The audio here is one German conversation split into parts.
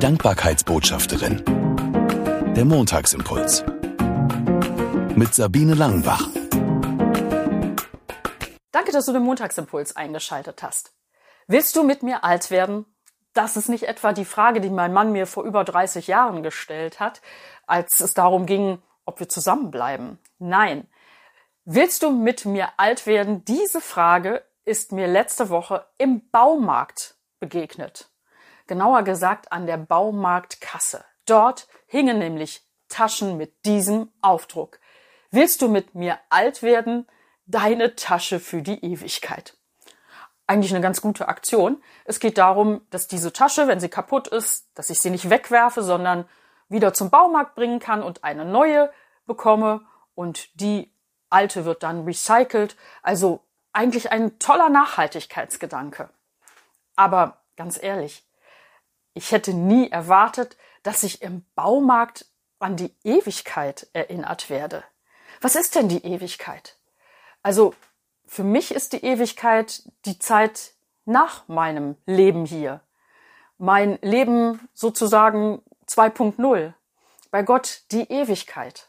Dankbarkeitsbotschafterin. Der Montagsimpuls. Mit Sabine Langenbach. Danke, dass du den Montagsimpuls eingeschaltet hast. Willst du mit mir alt werden? Das ist nicht etwa die Frage, die mein Mann mir vor über 30 Jahren gestellt hat, als es darum ging, ob wir zusammenbleiben. Nein. Willst du mit mir alt werden? Diese Frage ist mir letzte Woche im Baumarkt begegnet. Genauer gesagt an der Baumarktkasse. Dort hingen nämlich Taschen mit diesem Aufdruck. Willst du mit mir alt werden? Deine Tasche für die Ewigkeit. Eigentlich eine ganz gute Aktion. Es geht darum, dass diese Tasche, wenn sie kaputt ist, dass ich sie nicht wegwerfe, sondern wieder zum Baumarkt bringen kann und eine neue bekomme und die alte wird dann recycelt. Also eigentlich ein toller Nachhaltigkeitsgedanke. Aber ganz ehrlich, ich hätte nie erwartet, dass ich im Baumarkt an die Ewigkeit erinnert werde. Was ist denn die Ewigkeit? Also für mich ist die Ewigkeit die Zeit nach meinem Leben hier. Mein Leben sozusagen 2.0. Bei Gott die Ewigkeit.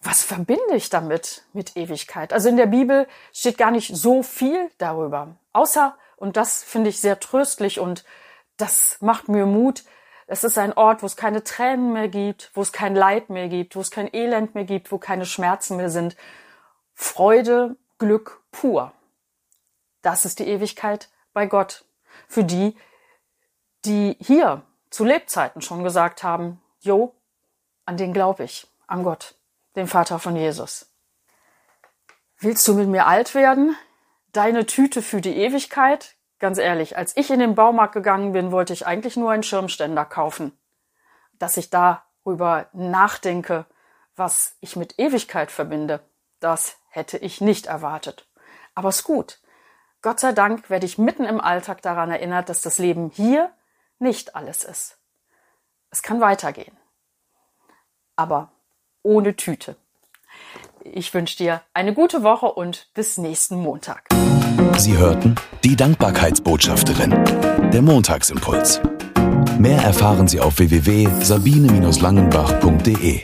Was verbinde ich damit mit Ewigkeit? Also in der Bibel steht gar nicht so viel darüber. Außer, und das finde ich sehr tröstlich und das macht mir Mut. Es ist ein Ort, wo es keine Tränen mehr gibt, wo es kein Leid mehr gibt, wo es kein Elend mehr gibt, wo keine Schmerzen mehr sind. Freude, Glück pur. Das ist die Ewigkeit bei Gott. Für die, die hier zu Lebzeiten schon gesagt haben, Jo, an den glaube ich, an Gott, den Vater von Jesus. Willst du mit mir alt werden? Deine Tüte für die Ewigkeit Ganz ehrlich, als ich in den Baumarkt gegangen bin, wollte ich eigentlich nur einen Schirmständer kaufen. Dass ich darüber nachdenke, was ich mit Ewigkeit verbinde, das hätte ich nicht erwartet. Aber ist gut. Gott sei Dank werde ich mitten im Alltag daran erinnert, dass das Leben hier nicht alles ist. Es kann weitergehen. Aber ohne Tüte. Ich wünsche dir eine gute Woche und bis nächsten Montag. Sie hörten die Dankbarkeitsbotschafterin, der Montagsimpuls. Mehr erfahren Sie auf www.sabine-langenbach.de.